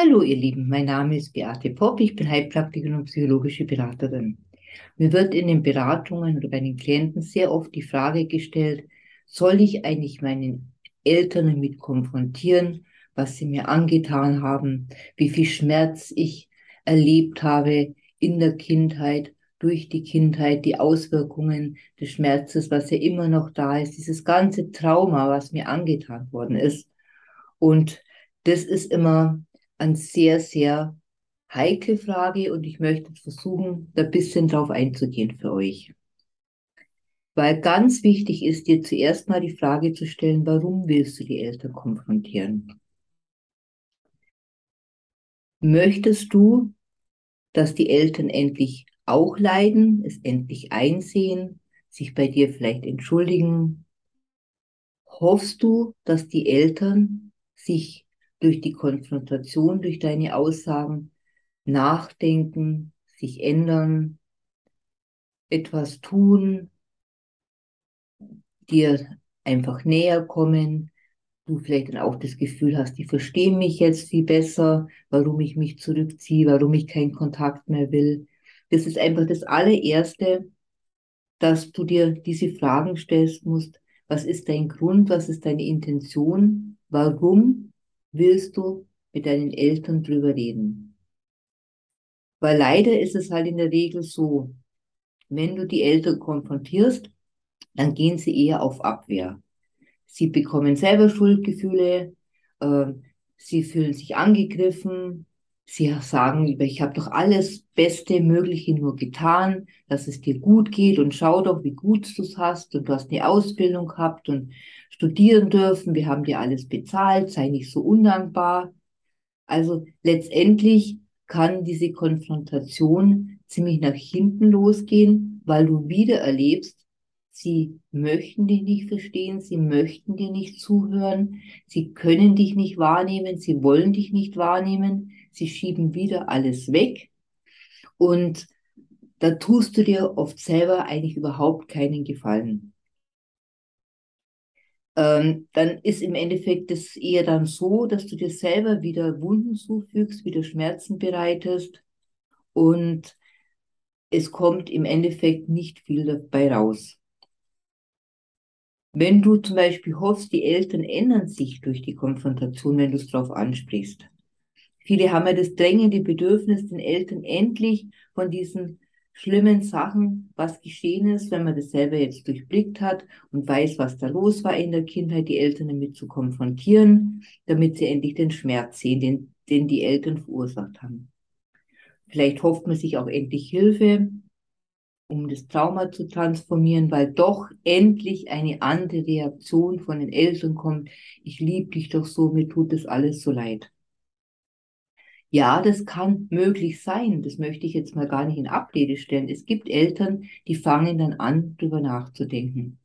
Hallo ihr Lieben, mein Name ist Beate Popp, ich bin Heilpraktikerin und psychologische Beraterin. Mir wird in den Beratungen oder bei den Klienten sehr oft die Frage gestellt, soll ich eigentlich meinen Eltern damit konfrontieren, was sie mir angetan haben, wie viel Schmerz ich erlebt habe in der Kindheit, durch die Kindheit, die Auswirkungen des Schmerzes, was ja immer noch da ist, dieses ganze Trauma, was mir angetan worden ist. Und das ist immer eine sehr, sehr heikle Frage und ich möchte versuchen, da ein bisschen drauf einzugehen für euch. Weil ganz wichtig ist dir zuerst mal die Frage zu stellen, warum willst du die Eltern konfrontieren? Möchtest du, dass die Eltern endlich auch leiden, es endlich einsehen, sich bei dir vielleicht entschuldigen? Hoffst du, dass die Eltern sich durch die Konfrontation, durch deine Aussagen nachdenken, sich ändern, etwas tun, dir einfach näher kommen, du vielleicht dann auch das Gefühl hast, die verstehen mich jetzt viel besser, warum ich mich zurückziehe, warum ich keinen Kontakt mehr will. Das ist einfach das allererste, dass du dir diese Fragen stellst musst. Was ist dein Grund? Was ist deine Intention? Warum willst du mit deinen Eltern drüber reden. Weil leider ist es halt in der Regel so, wenn du die Eltern konfrontierst, dann gehen sie eher auf Abwehr. Sie bekommen selber Schuldgefühle, äh, sie fühlen sich angegriffen, sie sagen, ich habe doch alles Beste Mögliche nur getan, dass es dir gut geht und schau doch, wie gut du es hast und du hast eine Ausbildung gehabt und studieren dürfen, wir haben dir alles bezahlt, sei nicht so undankbar. Also letztendlich kann diese Konfrontation ziemlich nach hinten losgehen, weil du wieder erlebst, sie möchten dich nicht verstehen, sie möchten dir nicht zuhören, sie können dich nicht wahrnehmen, sie wollen dich nicht wahrnehmen, sie schieben wieder alles weg und da tust du dir oft selber eigentlich überhaupt keinen Gefallen ähm, dann ist im Endeffekt es eher dann so, dass du dir selber wieder Wunden zufügst, wieder Schmerzen bereitest und es kommt im Endeffekt nicht viel dabei raus. Wenn du zum Beispiel hoffst, die Eltern ändern sich durch die Konfrontation, wenn du es darauf ansprichst. Viele haben ja das drängende Bedürfnis, den Eltern endlich von diesen schlimmen Sachen, was geschehen ist, wenn man das selber jetzt durchblickt hat und weiß, was da los war in der Kindheit, die Eltern damit zu konfrontieren, damit sie endlich den Schmerz sehen, den, den die Eltern verursacht haben. Vielleicht hofft man sich auch endlich Hilfe, um das Trauma zu transformieren, weil doch endlich eine andere Reaktion von den Eltern kommt. Ich liebe dich doch so, mir tut das alles so leid. Ja, das kann möglich sein. Das möchte ich jetzt mal gar nicht in Abrede stellen. Es gibt Eltern, die fangen dann an, drüber nachzudenken.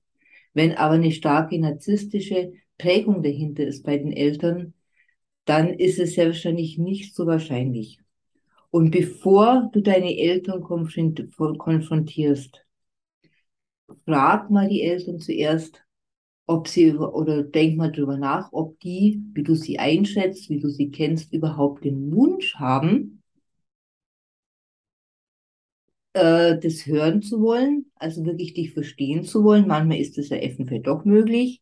Wenn aber eine starke narzisstische Prägung dahinter ist bei den Eltern, dann ist es wahrscheinlich nicht so wahrscheinlich. Und bevor du deine Eltern konfrontierst, frag mal die Eltern zuerst, ob sie oder denk mal drüber nach, ob die, wie du sie einschätzt, wie du sie kennst, überhaupt den Wunsch haben, äh, das hören zu wollen, also wirklich dich verstehen zu wollen. Manchmal ist es ja eventuell doch möglich.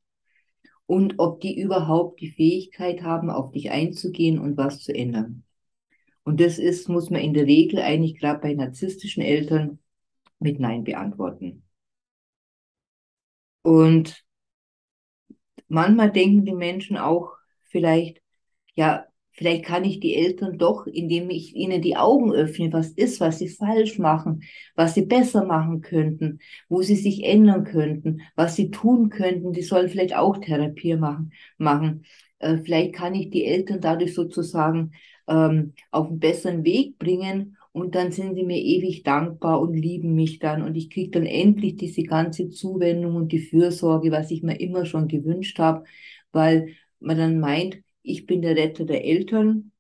Und ob die überhaupt die Fähigkeit haben, auf dich einzugehen und was zu ändern. Und das ist, muss man in der Regel eigentlich gerade bei narzisstischen Eltern mit Nein beantworten. Und manchmal denken die Menschen auch vielleicht, ja, vielleicht kann ich die Eltern doch, indem ich ihnen die Augen öffne, was ist, was sie falsch machen, was sie besser machen könnten, wo sie sich ändern könnten, was sie tun könnten. Die sollen vielleicht auch Therapie machen. machen. Äh, vielleicht kann ich die Eltern dadurch sozusagen ähm, auf einen besseren Weg bringen und dann sind sie mir ewig dankbar und lieben mich dann und ich kriege dann endlich diese ganze Zuwendung und die Fürsorge, was ich mir immer schon gewünscht habe, weil man dann meint, ich bin der Retter der Eltern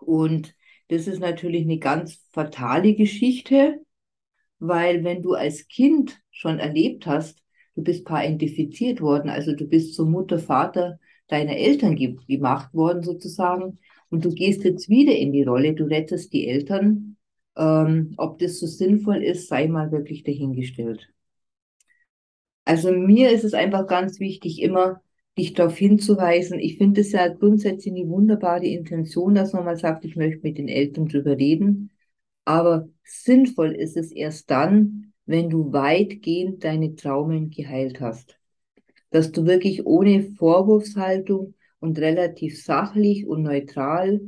und das ist natürlich eine ganz fatale Geschichte, weil wenn du als Kind schon erlebt hast, du bist parentifiziert worden, also du bist zur Mutter, Vater deiner Eltern gemacht worden sozusagen. Und du gehst jetzt wieder in die Rolle, du rettest die Eltern. Ähm, ob das so sinnvoll ist, sei mal wirklich dahingestellt. Also mir ist es einfach ganz wichtig, immer dich darauf hinzuweisen. Ich finde es ja grundsätzlich eine wunderbare Intention, dass man mal sagt, ich möchte mit den Eltern drüber reden. Aber sinnvoll ist es erst dann, wenn du weitgehend deine Traumen geheilt hast. Dass du wirklich ohne Vorwurfshaltung und relativ sachlich und neutral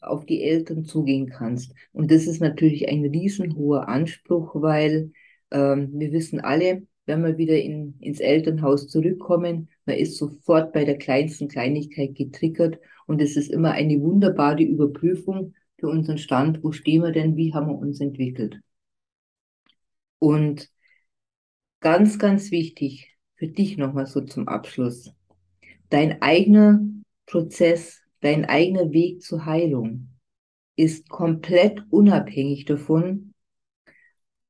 auf die Eltern zugehen kannst. Und das ist natürlich ein riesenhoher Anspruch, weil ähm, wir wissen alle, wenn wir wieder in, ins Elternhaus zurückkommen, man ist sofort bei der kleinsten Kleinigkeit getriggert und es ist immer eine wunderbare Überprüfung für unseren Stand, wo stehen wir denn, wie haben wir uns entwickelt. Und ganz, ganz wichtig für dich nochmal so zum Abschluss, dein eigener Prozess, dein eigener Weg zur Heilung ist komplett unabhängig davon,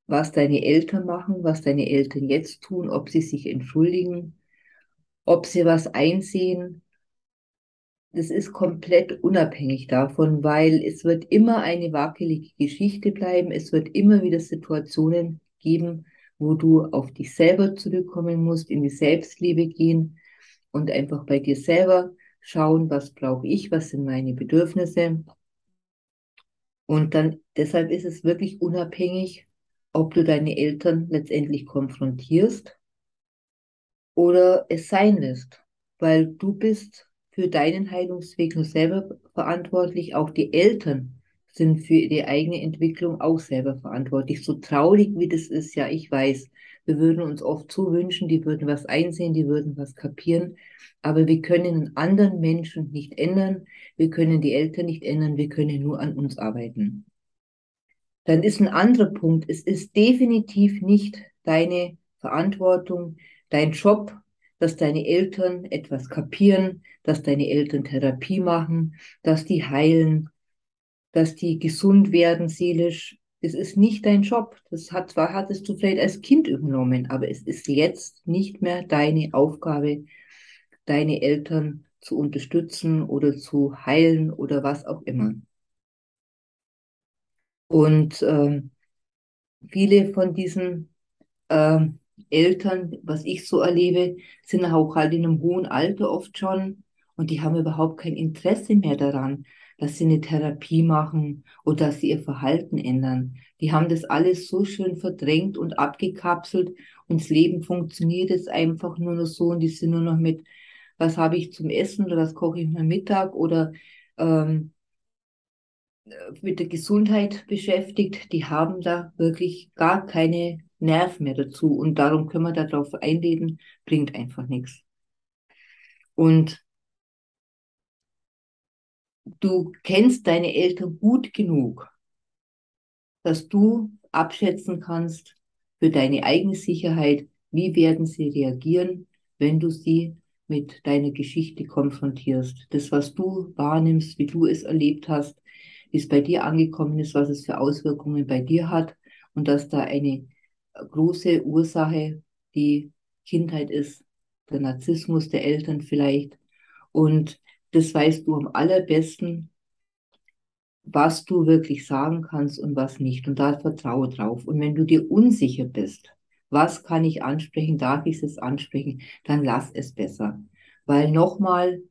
was deine Eltern machen, was deine Eltern jetzt tun, ob sie sich entschuldigen, ob sie was einsehen. Das ist komplett unabhängig davon, weil es wird immer eine wackelige Geschichte bleiben. Es wird immer wieder Situationen geben, wo du auf dich selber zurückkommen musst, in die Selbstliebe gehen und einfach bei dir selber schauen, was brauche ich, was sind meine Bedürfnisse. Und dann, deshalb ist es wirklich unabhängig, ob du deine Eltern letztendlich konfrontierst oder es sein lässt, weil du bist für deinen Heilungsweg nur selber verantwortlich, auch die Eltern sind für die eigene Entwicklung auch selber verantwortlich. So traurig wie das ist, ja, ich weiß, wir würden uns oft so wünschen, die würden was einsehen, die würden was kapieren, aber wir können einen anderen Menschen nicht ändern, wir können die Eltern nicht ändern, wir können nur an uns arbeiten dann ist ein anderer Punkt. Es ist definitiv nicht deine Verantwortung, dein Job, dass deine Eltern etwas kapieren, dass deine Eltern Therapie machen, dass die heilen, dass die gesund werden seelisch. Es ist nicht dein Job. Das hat, zwar hattest du vielleicht als Kind übernommen, aber es ist jetzt nicht mehr deine Aufgabe, deine Eltern zu unterstützen oder zu heilen oder was auch immer. Und äh, viele von diesen äh, Eltern, was ich so erlebe, sind auch halt in einem hohen Alter oft schon und die haben überhaupt kein Interesse mehr daran, dass sie eine Therapie machen oder dass sie ihr Verhalten ändern. Die haben das alles so schön verdrängt und abgekapselt und das Leben funktioniert jetzt einfach nur noch so und die sind nur noch mit, was habe ich zum Essen oder was koche ich mir Mittag oder ähm, mit der Gesundheit beschäftigt, die haben da wirklich gar keine Nerven mehr dazu. Und darum können wir darauf einreden, bringt einfach nichts. Und du kennst deine Eltern gut genug, dass du abschätzen kannst für deine eigene Sicherheit, wie werden sie reagieren, wenn du sie mit deiner Geschichte konfrontierst. Das, was du wahrnimmst, wie du es erlebt hast, wie es bei dir angekommen ist, was es für Auswirkungen bei dir hat und dass da eine große Ursache die Kindheit ist, der Narzissmus der Eltern vielleicht. Und das weißt du am allerbesten, was du wirklich sagen kannst und was nicht. Und da vertraue drauf. Und wenn du dir unsicher bist, was kann ich ansprechen, darf ich es ansprechen, dann lass es besser. Weil nochmal,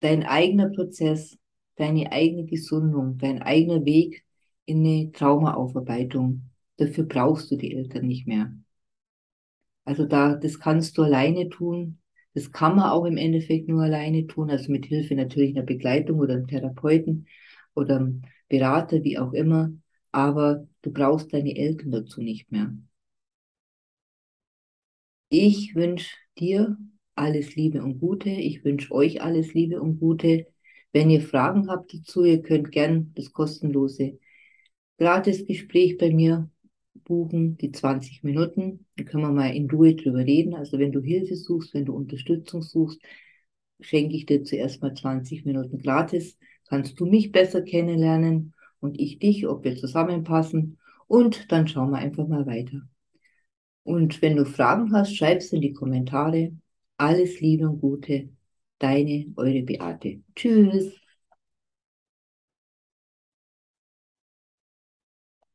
dein eigener Prozess deine eigene Gesundung, dein eigener Weg in eine Traumaaufarbeitung. Dafür brauchst du die Eltern nicht mehr. Also da, das kannst du alleine tun. Das kann man auch im Endeffekt nur alleine tun, also mit Hilfe natürlich einer Begleitung oder einem Therapeuten oder einem Berater, wie auch immer. Aber du brauchst deine Eltern dazu nicht mehr. Ich wünsche dir alles Liebe und Gute. Ich wünsche euch alles Liebe und Gute. Wenn ihr Fragen habt dazu, ihr könnt gern das kostenlose Gratisgespräch bei mir buchen, die 20 Minuten. Da können wir mal in Ruhe drüber reden. Also wenn du Hilfe suchst, wenn du Unterstützung suchst, schenke ich dir zuerst mal 20 Minuten gratis. Kannst du mich besser kennenlernen und ich dich, ob wir zusammenpassen. Und dann schauen wir einfach mal weiter. Und wenn du Fragen hast, schreib es in die Kommentare. Alles Liebe und Gute, Deine, eure Beate. Tschüss.